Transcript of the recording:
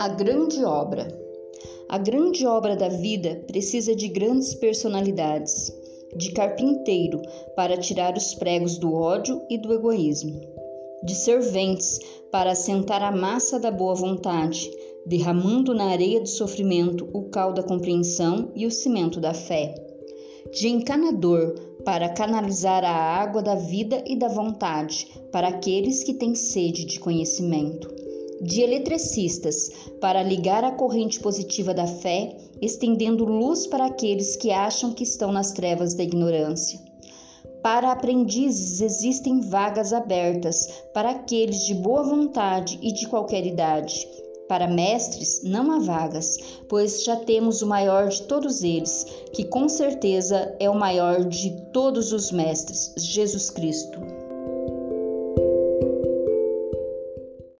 A grande obra. A grande obra da vida precisa de grandes personalidades, de carpinteiro para tirar os pregos do ódio e do egoísmo, de serventes para assentar a massa da boa vontade, derramando na areia do sofrimento o cal da compreensão e o cimento da fé, de encanador para canalizar a água da vida e da vontade para aqueles que têm sede de conhecimento de eletricistas para ligar a corrente positiva da fé, estendendo luz para aqueles que acham que estão nas trevas da ignorância. Para aprendizes existem vagas abertas para aqueles de boa vontade e de qualquer idade. Para mestres não há vagas, pois já temos o maior de todos eles, que com certeza é o maior de todos os mestres, Jesus Cristo.